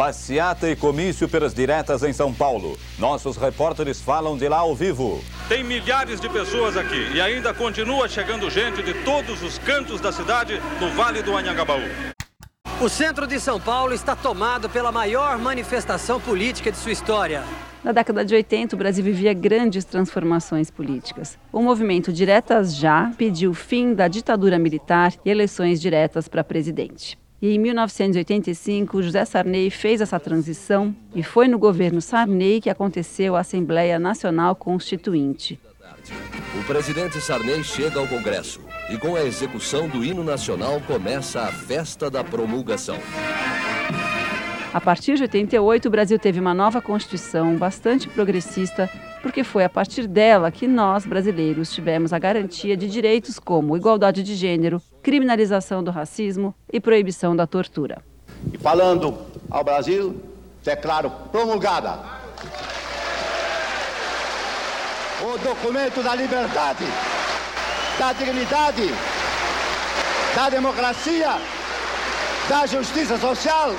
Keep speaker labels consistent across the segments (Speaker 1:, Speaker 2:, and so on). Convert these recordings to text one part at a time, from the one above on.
Speaker 1: Passeata e comício pelas diretas em São Paulo. Nossos repórteres falam de lá ao vivo.
Speaker 2: Tem milhares de pessoas aqui e ainda continua chegando gente de todos os cantos da cidade no Vale do Anhangabaú.
Speaker 3: O centro de São Paulo está tomado pela maior manifestação política de sua história.
Speaker 4: Na década de 80, o Brasil vivia grandes transformações políticas. O movimento Diretas Já pediu o fim da ditadura militar e eleições diretas para presidente. E em 1985, José Sarney fez essa transição e foi no governo Sarney que aconteceu a Assembleia Nacional Constituinte.
Speaker 5: O presidente Sarney chega ao Congresso e, com a execução do hino nacional, começa a festa da promulgação.
Speaker 4: A partir de 88, o Brasil teve uma nova Constituição bastante progressista, porque foi a partir dela que nós, brasileiros, tivemos a garantia de direitos como igualdade de gênero, criminalização do racismo e proibição da tortura.
Speaker 6: E falando ao Brasil, declaro promulgada o documento da liberdade, da dignidade, da democracia, da justiça social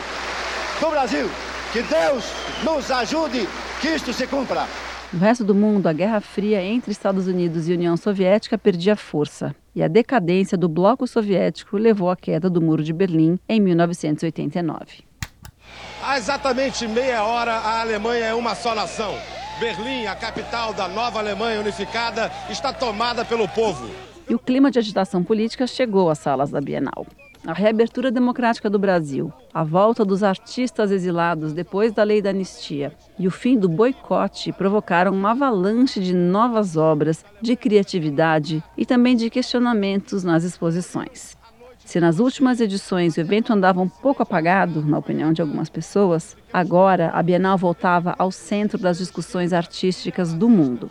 Speaker 6: do Brasil. Que Deus nos ajude que isto se cumpra.
Speaker 4: No resto do mundo, a Guerra Fria entre Estados Unidos e União Soviética perdia força, e a decadência do bloco soviético levou à queda do Muro de Berlim em 1989.
Speaker 7: Há exatamente meia hora, a Alemanha é uma só nação. Berlim, a capital da nova Alemanha unificada, está tomada pelo povo.
Speaker 4: E o clima de agitação política chegou às salas da Bienal a reabertura democrática do Brasil, a volta dos artistas exilados depois da lei da anistia e o fim do boicote provocaram uma avalanche de novas obras, de criatividade e também de questionamentos nas exposições. Se nas últimas edições o evento andava um pouco apagado, na opinião de algumas pessoas, agora a Bienal voltava ao centro das discussões artísticas do mundo.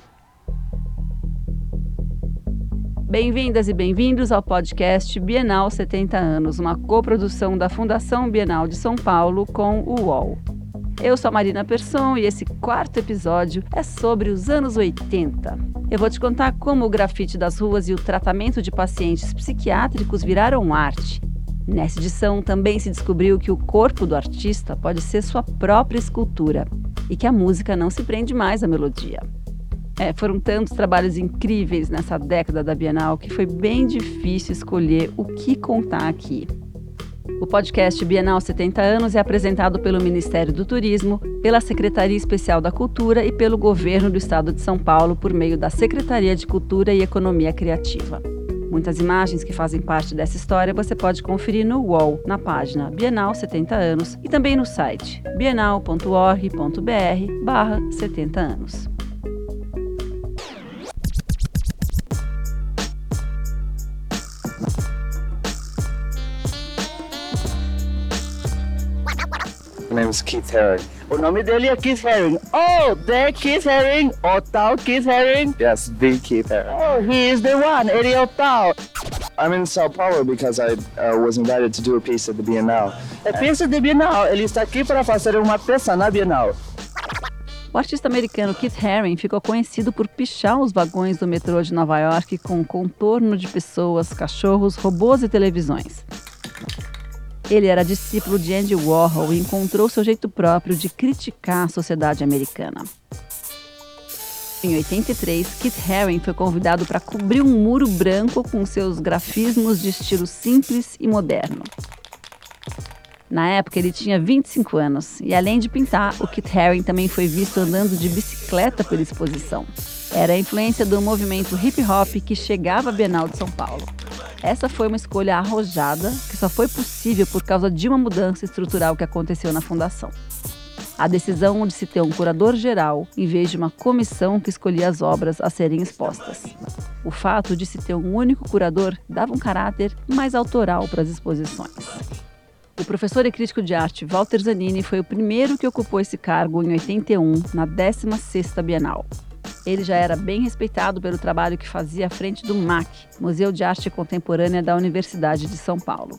Speaker 4: Bem-vindas e bem-vindos ao podcast Bienal 70 anos, uma coprodução da Fundação Bienal de São Paulo com o UOL. Eu sou a Marina Persson e esse quarto episódio é sobre os anos 80. Eu vou te contar como o grafite das ruas e o tratamento de pacientes psiquiátricos viraram arte. Nessa edição também se descobriu que o corpo do artista pode ser sua própria escultura e que a música não se prende mais à melodia. É, foram tantos trabalhos incríveis nessa década da Bienal que foi bem difícil escolher o que contar aqui. O podcast Bienal 70 anos é apresentado pelo Ministério do Turismo, pela Secretaria Especial da Cultura e pelo Governo do Estado de São Paulo por meio da Secretaria de Cultura e Economia Criativa. Muitas imagens que fazem parte dessa história você pode conferir no UOL, na página Bienal 70 anos e também no site bienal.org.br 70 anos.
Speaker 8: Is Keith Haring. O nome dele é Keith Haring. Oh, the Keith Haring. O tal Keith Haring.
Speaker 9: Yes, the Keith Haring.
Speaker 8: Oh, he is the one. Ele é o tal.
Speaker 9: I'm in Sao Paulo because I uh, was invited to do a piece at the Bienal.
Speaker 8: É peça de Bienal. Ele está aqui para fazer uma peça na Bienal.
Speaker 4: O artista americano Keith Haring ficou conhecido por pichar os vagões do metrô de Nova York com contorno de pessoas, cachorros, robôs e televisões. Ele era discípulo de Andy Warhol e encontrou seu jeito próprio de criticar a sociedade americana. Em 83, Keith Haring foi convidado para cobrir um muro branco com seus grafismos de estilo simples e moderno. Na época, ele tinha 25 anos e, além de pintar, o Keith Haring também foi visto andando de bicicleta pela exposição. Era a influência do movimento hip hop que chegava à Bienal de São Paulo. Essa foi uma escolha arrojada que só foi possível por causa de uma mudança estrutural que aconteceu na fundação. A decisão de se ter um curador geral em vez de uma comissão que escolhia as obras a serem expostas. O fato de se ter um único curador dava um caráter mais autoral para as exposições. O professor e crítico de arte Walter Zanini foi o primeiro que ocupou esse cargo em 81, na 16ª Bienal. Ele já era bem respeitado pelo trabalho que fazia à frente do MAC, Museu de Arte Contemporânea da Universidade de São Paulo.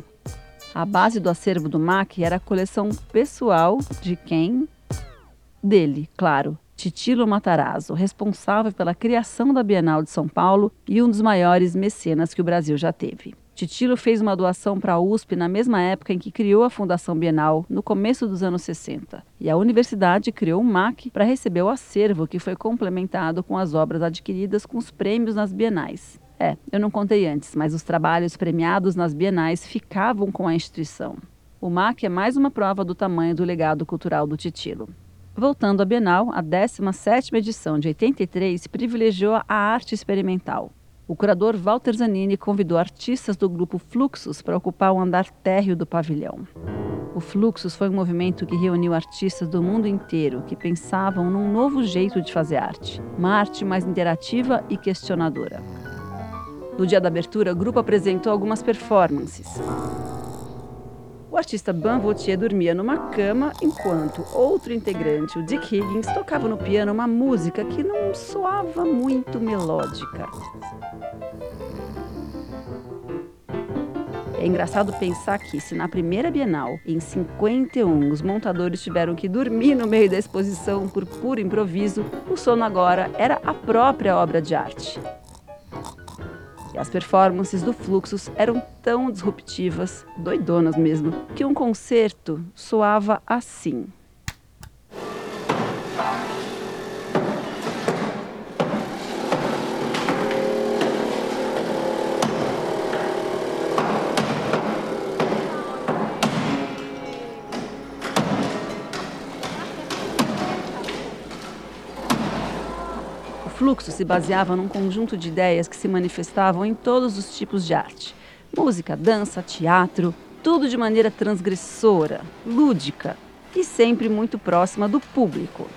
Speaker 4: A base do acervo do MAC era a coleção pessoal de quem? Dele, claro, Titilo Matarazzo, responsável pela criação da Bienal de São Paulo e um dos maiores mecenas que o Brasil já teve. Titilo fez uma doação para a USP na mesma época em que criou a Fundação Bienal, no começo dos anos 60. E a universidade criou um MAC para receber o acervo que foi complementado com as obras adquiridas com os prêmios nas bienais. É, eu não contei antes, mas os trabalhos premiados nas bienais ficavam com a instituição. O MAC é mais uma prova do tamanho do legado cultural do Titilo. Voltando à Bienal, a 17ª edição de 83 privilegiou a arte experimental. O curador Walter Zanini convidou artistas do grupo Fluxus para ocupar o andar térreo do pavilhão. O Fluxus foi um movimento que reuniu artistas do mundo inteiro que pensavam num novo jeito de fazer arte, uma arte mais interativa e questionadora. No dia da abertura, o grupo apresentou algumas performances. O artista Ban Vautier dormia numa cama enquanto outro integrante, o Dick Higgins, tocava no piano uma música que não soava muito melódica. É engraçado pensar que, se na primeira Bienal, em 51, os montadores tiveram que dormir no meio da exposição por puro improviso, o sono agora era a própria obra de arte. As performances do Fluxus eram tão disruptivas, doidonas mesmo, que um concerto soava assim. Fluxo se baseava num conjunto de ideias que se manifestavam em todos os tipos de arte: música, dança, teatro, tudo de maneira transgressora, lúdica e sempre muito próxima do público.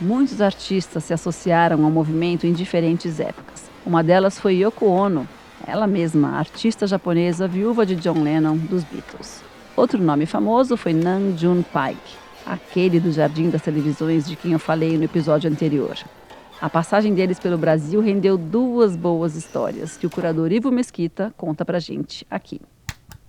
Speaker 4: Muitos artistas se associaram ao movimento em diferentes épocas. Uma delas foi Yoko Ono, ela mesma, artista japonesa viúva de John Lennon dos Beatles. Outro nome famoso foi Nam June Paik, aquele do Jardim das Televisões de quem eu falei no episódio anterior. A passagem deles pelo Brasil rendeu duas boas histórias que o curador Ivo Mesquita conta pra gente aqui.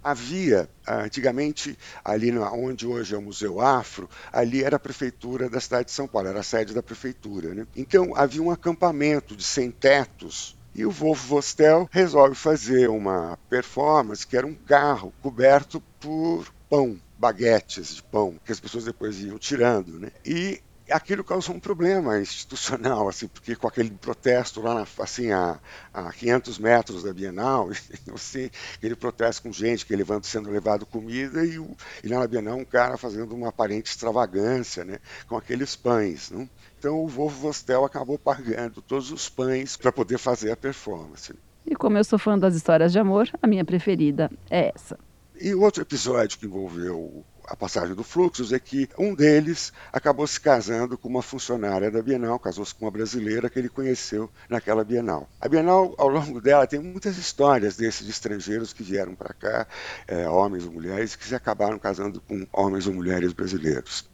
Speaker 10: Havia, antigamente, ali onde hoje é o Museu Afro, ali era a prefeitura da cidade de São Paulo, era a sede da prefeitura. Né? Então havia um acampamento de sem-tetos e o Wolf Vostel resolve fazer uma performance que era um carro coberto por pão, baguetes de pão, que as pessoas depois iam tirando, né? E aquilo causou um problema institucional, assim, porque com aquele protesto lá, na, assim, a, a 500 metros da Bienal, assim, aquele protesto com gente que levando, sendo levado comida e, o, e lá na Bienal um cara fazendo uma aparente extravagância, né, com aqueles pães, não? Então o Wolf Vostel acabou pagando todos os pães para poder fazer a performance.
Speaker 4: E como eu sou fã das histórias de amor, a minha preferida é essa.
Speaker 10: E outro episódio que envolveu a passagem do Fluxus é que um deles acabou se casando com uma funcionária da Bienal, casou-se com uma brasileira que ele conheceu naquela Bienal. A Bienal, ao longo dela, tem muitas histórias desses estrangeiros que vieram para cá, é, homens ou mulheres, que se acabaram casando com homens ou mulheres brasileiros.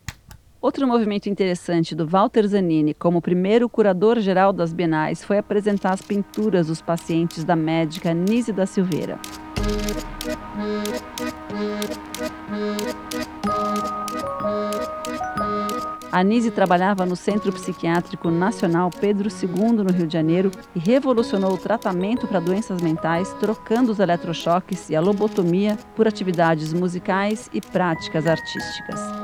Speaker 4: Outro movimento interessante do Walter Zanini como primeiro curador-geral das Bienais foi apresentar as pinturas dos pacientes da médica Nise da Silveira. A Nise trabalhava no Centro Psiquiátrico Nacional Pedro II, no Rio de Janeiro, e revolucionou o tratamento para doenças mentais, trocando os eletrochoques e a lobotomia por atividades musicais e práticas artísticas.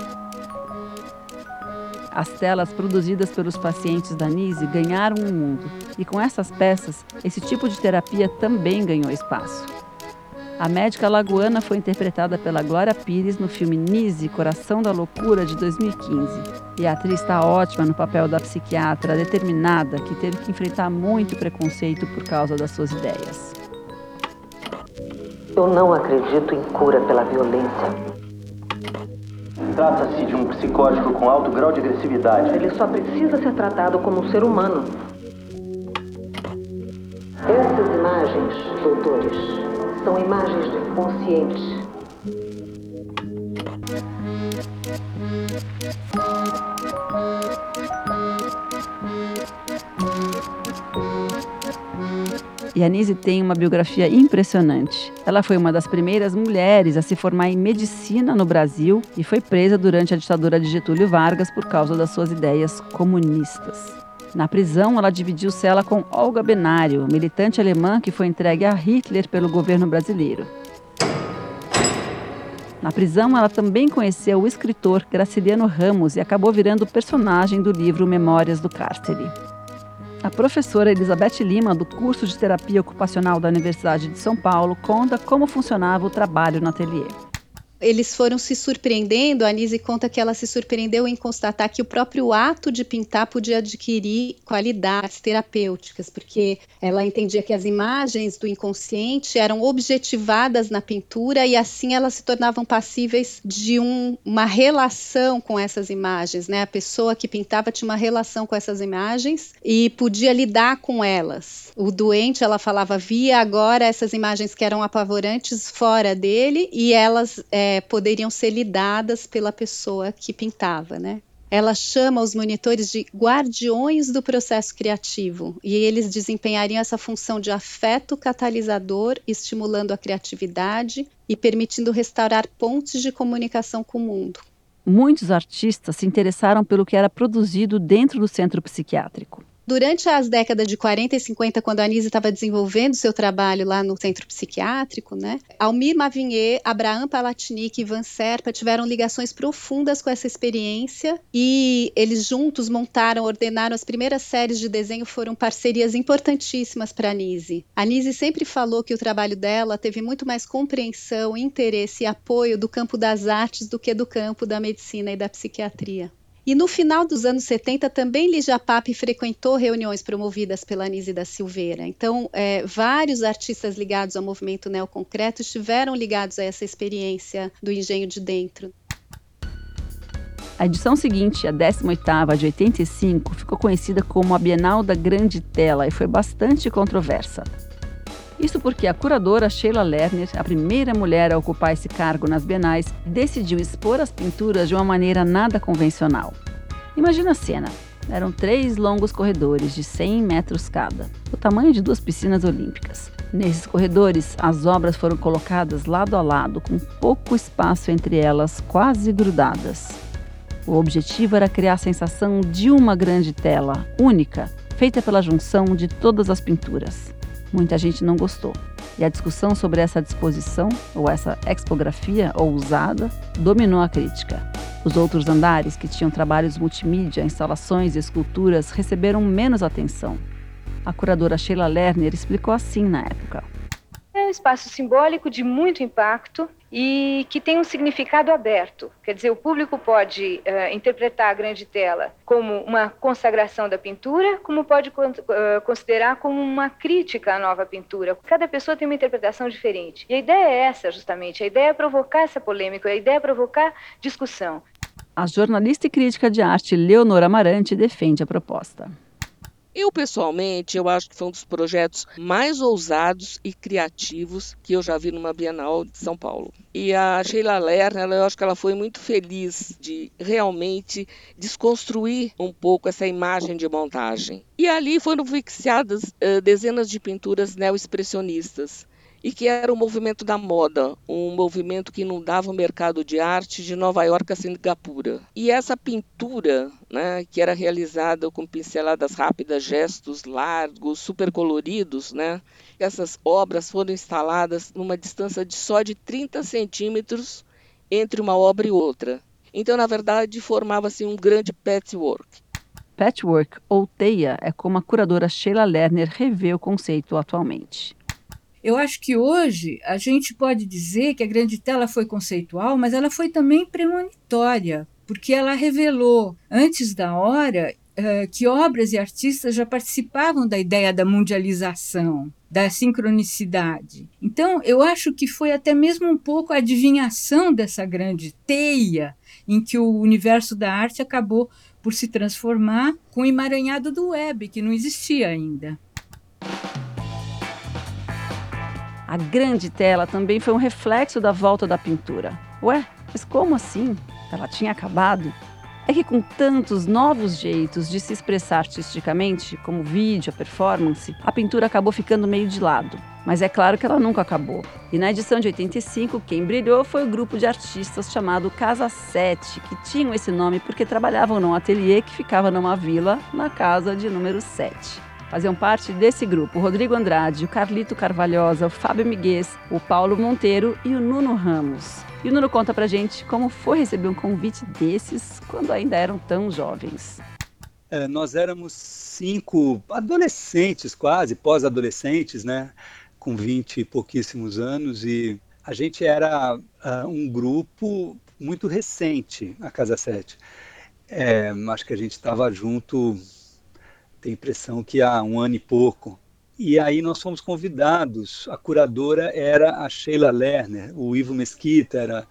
Speaker 4: As telas produzidas pelos pacientes da NISE ganharam um mundo, e com essas peças, esse tipo de terapia também ganhou espaço. A médica lagoana foi interpretada pela Glória Pires no filme Nise, Coração da Loucura, de 2015. E a atriz está ótima no papel da psiquiatra determinada que teve que enfrentar muito preconceito por causa das suas ideias.
Speaker 11: Eu não acredito em cura pela violência.
Speaker 12: Trata-se de um psicótico com alto grau de agressividade.
Speaker 11: Ele só precisa ser tratado como um ser humano. Essas imagens, doutores, são imagens do inconsciente.
Speaker 4: E a Nise tem uma biografia impressionante. Ela foi uma das primeiras mulheres a se formar em medicina no Brasil e foi presa durante a ditadura de Getúlio Vargas por causa das suas ideias comunistas. Na prisão, ela dividiu cela com Olga Benário, militante alemã que foi entregue a Hitler pelo governo brasileiro. Na prisão, ela também conheceu o escritor Graciliano Ramos e acabou virando personagem do livro Memórias do Cárcere. A professora Elizabeth Lima, do curso de terapia ocupacional da Universidade de São Paulo, conta como funcionava o trabalho no ateliê
Speaker 13: eles foram se surpreendendo. A Anise conta que ela se surpreendeu em constatar que o próprio ato de pintar podia adquirir qualidades terapêuticas, porque ela entendia que as imagens do inconsciente eram objetivadas na pintura e assim elas se tornavam passíveis de um, uma relação com essas imagens. Né? A pessoa que pintava tinha uma relação com essas imagens e podia lidar com elas. O doente, ela falava, via agora essas imagens que eram apavorantes fora dele e elas. É, é, poderiam ser lidadas pela pessoa que pintava, né? Ela chama os monitores de guardiões do processo criativo e eles desempenhariam essa função de afeto catalisador, estimulando a criatividade e permitindo restaurar pontes de comunicação com o mundo.
Speaker 4: Muitos artistas se interessaram pelo que era produzido dentro do centro psiquiátrico.
Speaker 13: Durante as décadas de 40 e 50, quando a Anise estava desenvolvendo seu trabalho lá no centro psiquiátrico, né, Almir Mavinier, Abraham Palatnik e Ivan Serpa tiveram ligações profundas com essa experiência e eles juntos montaram, ordenaram as primeiras séries de desenho, foram parcerias importantíssimas para a Anise. A Anise sempre falou que o trabalho dela teve muito mais compreensão, interesse e apoio do campo das artes do que do campo da medicina e da psiquiatria. E no final dos anos 70 também Lígia Pape frequentou reuniões promovidas pela Anise da Silveira. Então, é, vários artistas ligados ao movimento neoconcreto estiveram ligados a essa experiência do engenho de dentro.
Speaker 4: A edição seguinte, a 18ª de 85, ficou conhecida como a Bienal da Grande Tela e foi bastante controversa. Isso porque a curadora Sheila Lerner, a primeira mulher a ocupar esse cargo nas bienais, decidiu expor as pinturas de uma maneira nada convencional. Imagina a cena. Eram três longos corredores de 100 metros cada, o tamanho de duas piscinas olímpicas. Nesses corredores, as obras foram colocadas lado a lado, com pouco espaço entre elas, quase grudadas. O objetivo era criar a sensação de uma grande tela, única, feita pela junção de todas as pinturas. Muita gente não gostou. E a discussão sobre essa disposição, ou essa expografia ousada, dominou a crítica. Os outros andares, que tinham trabalhos multimídia, instalações e esculturas, receberam menos atenção. A curadora Sheila Lerner explicou assim na época.
Speaker 14: É um espaço simbólico de muito impacto e que tem um significado aberto. Quer dizer, o público pode uh, interpretar a grande tela como uma consagração da pintura, como pode uh, considerar como uma crítica à nova pintura. Cada pessoa tem uma interpretação diferente. E a ideia é essa, justamente. A ideia é provocar essa polêmica, a ideia é provocar discussão.
Speaker 4: A jornalista e crítica de arte Leonora Amarante defende a proposta.
Speaker 15: Eu, pessoalmente, eu acho que foi um dos projetos mais ousados e criativos que eu já vi numa Bienal de São Paulo. E a Sheila Lerner, eu acho que ela foi muito feliz de realmente desconstruir um pouco essa imagem de montagem. E ali foram fixadas uh, dezenas de pinturas neo-expressionistas e que era o movimento da moda, um movimento que inundava o mercado de arte de Nova York a Singapura. E essa pintura, né, que era realizada com pinceladas rápidas, gestos largos, super coloridos, né, essas obras foram instaladas numa distância de só de 30 centímetros entre uma obra e outra. Então, na verdade, formava-se um grande patchwork.
Speaker 4: Patchwork ou teia é como a curadora Sheila Lerner revê o conceito atualmente.
Speaker 16: Eu acho que hoje a gente pode dizer que a grande tela foi conceitual, mas ela foi também premonitória, porque ela revelou, antes da hora, uh, que obras e artistas já participavam da ideia da mundialização, da sincronicidade. Então, eu acho que foi até mesmo um pouco a adivinhação dessa grande teia em que o universo da arte acabou por se transformar com o emaranhado do web, que não existia ainda.
Speaker 4: A grande tela também foi um reflexo da volta da pintura. Ué, mas como assim? Ela tinha acabado? é que com tantos novos jeitos de se expressar artisticamente, como vídeo, a performance, a pintura acabou ficando meio de lado. Mas é claro que ela nunca acabou. E na edição de 85, quem brilhou foi o grupo de artistas chamado Casa 7, que tinham esse nome porque trabalhavam num ateliê que ficava numa vila na casa de número 7. Faziam parte desse grupo o Rodrigo Andrade, o Carlito Carvalhosa, o Fábio Miguez, o Paulo Monteiro e o Nuno Ramos. E o Nuno conta pra gente como foi receber um convite desses quando ainda eram tão jovens.
Speaker 17: É, nós éramos cinco adolescentes, quase, pós-adolescentes, né? Com 20 e pouquíssimos anos, e a gente era uh, um grupo muito recente, a Casa 7. É, acho que a gente estava junto tenho impressão que há um ano e pouco. E aí nós fomos convidados. A curadora era a Sheila Lerner, o Ivo Mesquita era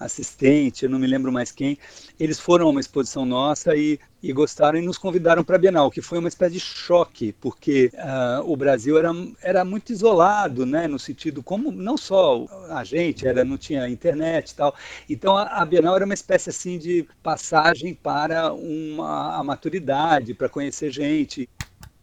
Speaker 17: assistente, eu não me lembro mais quem. Eles foram a uma exposição nossa e, e gostaram e nos convidaram para a Bienal, que foi uma espécie de choque, porque uh, o Brasil era, era muito isolado, né, no sentido como não só a gente, era não tinha internet e tal. Então a, a Bienal era uma espécie assim de passagem para uma a maturidade, para conhecer gente.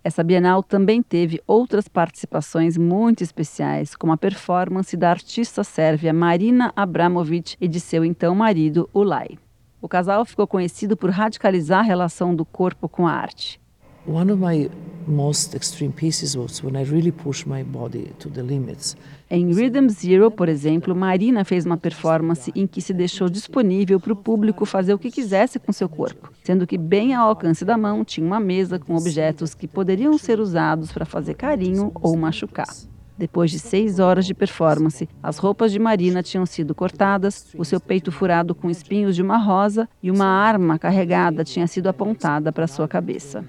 Speaker 4: Essa Bienal também teve outras participações muito especiais, como a performance da artista sérvia Marina Abramovic e de seu então marido, Ulay. O casal ficou conhecido por radicalizar a relação do corpo com a arte.
Speaker 18: One of my most extreme pieces was when I really pushed my body to the limits.
Speaker 4: Em Rhythm Zero, por exemplo, Marina fez uma performance em que se deixou disponível para o público fazer o que quisesse com seu corpo, sendo que bem ao alcance da mão tinha uma mesa com objetos que poderiam ser usados para fazer carinho ou machucar. Depois de seis horas de performance, as roupas de Marina tinham sido cortadas, o seu peito furado com espinhos de uma rosa e uma arma carregada tinha sido apontada para sua cabeça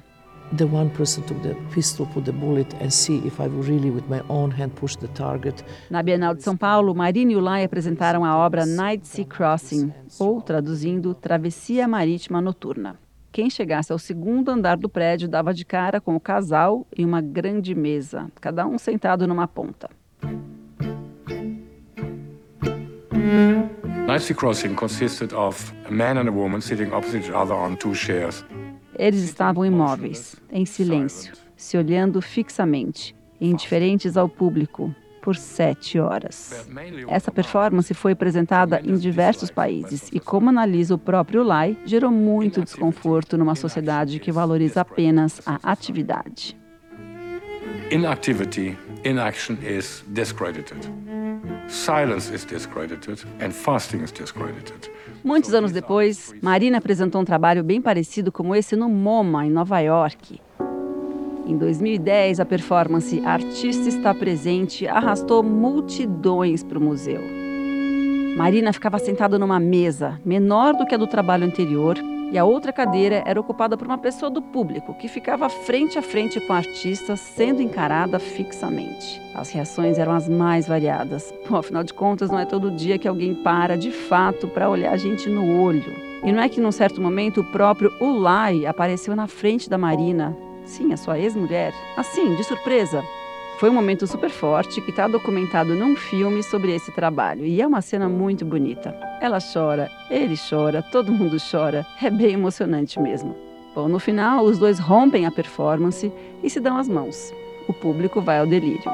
Speaker 18: the one person took the pistol, put the bullet and see if I really with my own hand push the target.
Speaker 4: Na Bienal de São Paulo, Marina e Ulay apresentaram a obra Night Sea Crossing, ou traduzindo Travessia Marítima Noturna. Quem chegasse ao segundo andar do prédio dava de cara com o casal e uma grande mesa, cada um sentado numa ponta.
Speaker 19: Night Sea Crossing consisted of a man and a woman sitting opposite each other on two chairs.
Speaker 4: Eles estavam imóveis, em silêncio, se olhando fixamente, indiferentes ao público, por sete horas. Essa performance foi apresentada em diversos países e, como analisa o próprio Lai, gerou muito desconforto numa sociedade que valoriza apenas a atividade.
Speaker 19: Inactivity, inaction is discredited. Silence is discredited and fasting is discredited.
Speaker 4: Muitos anos depois, Marina apresentou um trabalho bem parecido como esse no MoMA, em Nova York. Em 2010, a performance Artista está presente arrastou multidões para o museu. Marina ficava sentada numa mesa, menor do que a do trabalho anterior, e a outra cadeira era ocupada por uma pessoa do público que ficava frente a frente com a artista, sendo encarada fixamente. As reações eram as mais variadas. Bom, afinal de contas, não é todo dia que alguém para de fato para olhar a gente no olho. E não é que num certo momento o próprio Ulay apareceu na frente da Marina, sim, a sua ex-mulher, assim, de surpresa, foi um momento super forte que está documentado num filme sobre esse trabalho e é uma cena muito bonita. Ela chora, ele chora, todo mundo chora. É bem emocionante mesmo. Bom, no final, os dois rompem a performance e se dão as mãos. O público vai ao delírio.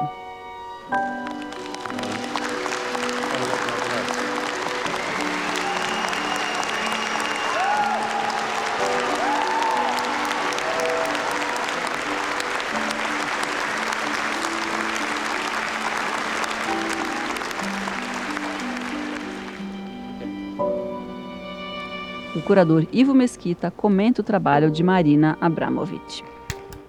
Speaker 4: Curador Ivo Mesquita comenta o trabalho de Marina Abramovic.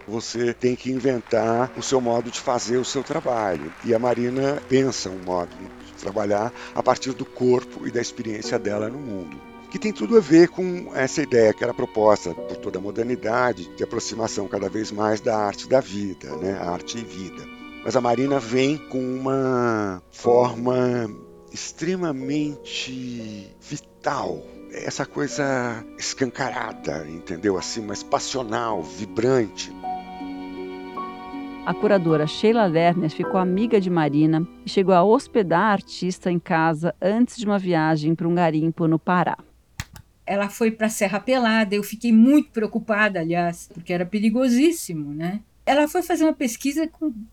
Speaker 10: Você tem que inventar o seu modo de fazer o seu trabalho. E a Marina pensa um modo de trabalhar a partir do corpo e da experiência dela no mundo que tem tudo a ver com essa ideia que era proposta por toda a modernidade de aproximação cada vez mais da arte da vida, né? arte e vida. Mas a Marina vem com uma forma extremamente vital essa coisa escancarada, entendeu? Assim, mais passional, vibrante.
Speaker 4: A curadora Sheila Lerner ficou amiga de Marina e chegou a hospedar a artista em casa antes de uma viagem para um garimpo no Pará.
Speaker 16: ela foi para a Serra Pelada. Eu fiquei muito preocupada, aliás, porque era perigosíssimo, né? Ela foi fazer uma pesquisa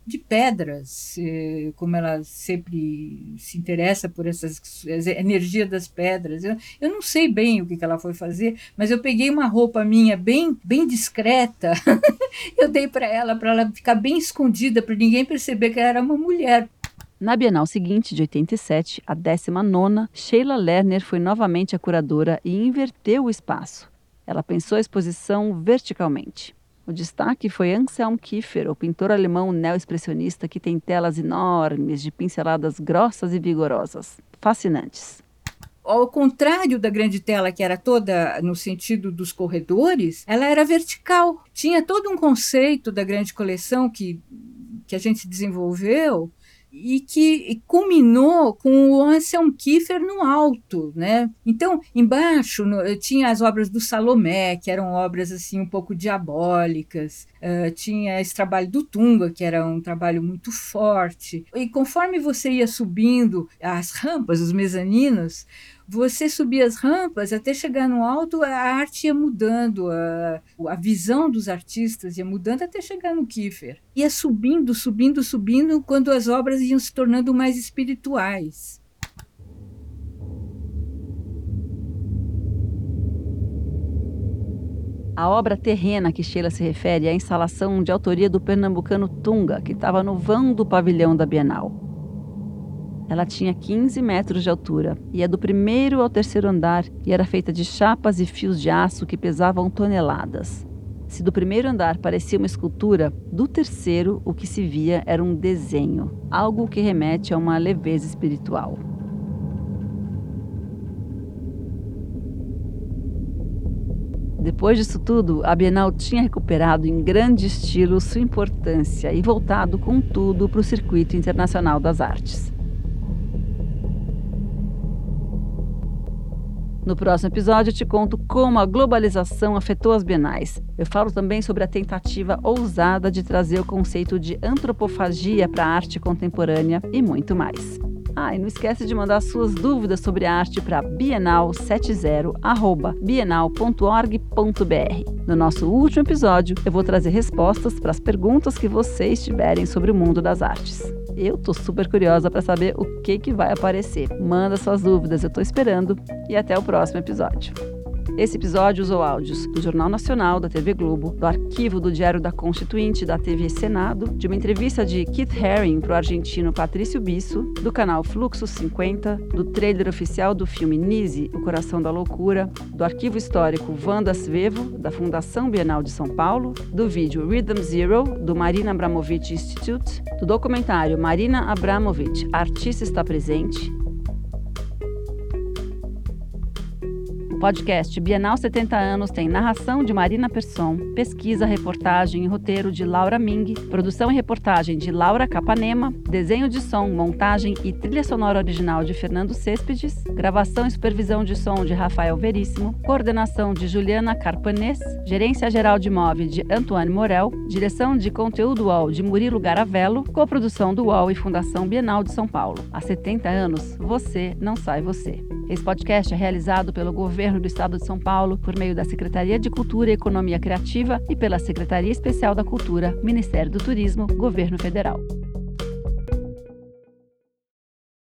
Speaker 16: de pedras, eh, como ela sempre se interessa por essas energias das pedras. Eu, eu não sei bem o que, que ela foi fazer, mas eu peguei uma roupa minha bem, bem discreta, eu dei para ela, para ela ficar bem escondida, para ninguém perceber que ela era uma mulher.
Speaker 4: Na Bienal seguinte, de 87, a 19, Sheila Lerner foi novamente a curadora e inverteu o espaço. Ela pensou a exposição verticalmente. O destaque foi Anselm Kiefer, o pintor alemão neo-expressionista que tem telas enormes de pinceladas grossas e vigorosas, fascinantes.
Speaker 16: Ao contrário da grande tela, que era toda no sentido dos corredores, ela era vertical. Tinha todo um conceito da grande coleção que, que a gente desenvolveu e que culminou com o Anselm Kiefer no alto, né? Então, embaixo no, tinha as obras do Salomé, que eram obras assim um pouco diabólicas, uh, tinha esse trabalho do Tunga, que era um trabalho muito forte. E conforme você ia subindo as rampas, os mezaninos, você subia as rampas até chegar no alto, a arte ia mudando, a, a visão dos artistas ia mudando até chegar no Kiefer. Ia subindo, subindo, subindo, quando as obras iam se tornando mais espirituais.
Speaker 4: A obra terrena que Sheila se refere é a instalação de autoria do pernambucano Tunga, que estava no vão do pavilhão da Bienal. Ela tinha 15 metros de altura, ia do primeiro ao terceiro andar e era feita de chapas e fios de aço que pesavam toneladas. Se do primeiro andar parecia uma escultura, do terceiro o que se via era um desenho, algo que remete a uma leveza espiritual. Depois disso tudo, a Bienal tinha recuperado em grande estilo sua importância e voltado com tudo para o circuito internacional das artes. No próximo episódio, eu te conto como a globalização afetou as bienais. Eu falo também sobre a tentativa ousada de trazer o conceito de antropofagia para a arte contemporânea e muito mais. Ah, e não esquece de mandar suas dúvidas sobre arte para bienal70@bienal.org.br. No nosso último episódio, eu vou trazer respostas para as perguntas que vocês tiverem sobre o mundo das artes. Eu tô super curiosa para saber o que que vai aparecer. Manda suas dúvidas, eu tô esperando e até o próximo episódio. Esse episódio usou áudios do Jornal Nacional, da TV Globo, do arquivo do Diário da Constituinte, da TV Senado, de uma entrevista de Keith Haring para o argentino Patrício Bisso, do canal Fluxo 50, do trailer oficial do filme Nise, O Coração da Loucura, do arquivo histórico Vanda Svevo, da Fundação Bienal de São Paulo, do vídeo Rhythm Zero, do Marina Abramovic Institute, do documentário Marina Abramovic, Artista está presente, podcast Bienal 70 anos tem narração de Marina Persson, pesquisa, reportagem e roteiro de Laura Ming, produção e reportagem de Laura Capanema, desenho de som, montagem e trilha sonora original de Fernando Céspedes, gravação e supervisão de som de Rafael Veríssimo, coordenação de Juliana Carpanês, gerência geral de MOV de Antoine Morel, direção de conteúdo UOL de Murilo Garavello, coprodução do UOL e Fundação Bienal de São Paulo. Há 70 anos, você não sai você. Esse podcast é realizado pelo governo do Estado de São Paulo por meio da Secretaria de Cultura e Economia Criativa e pela Secretaria Especial da Cultura, Ministério do Turismo, Governo Federal.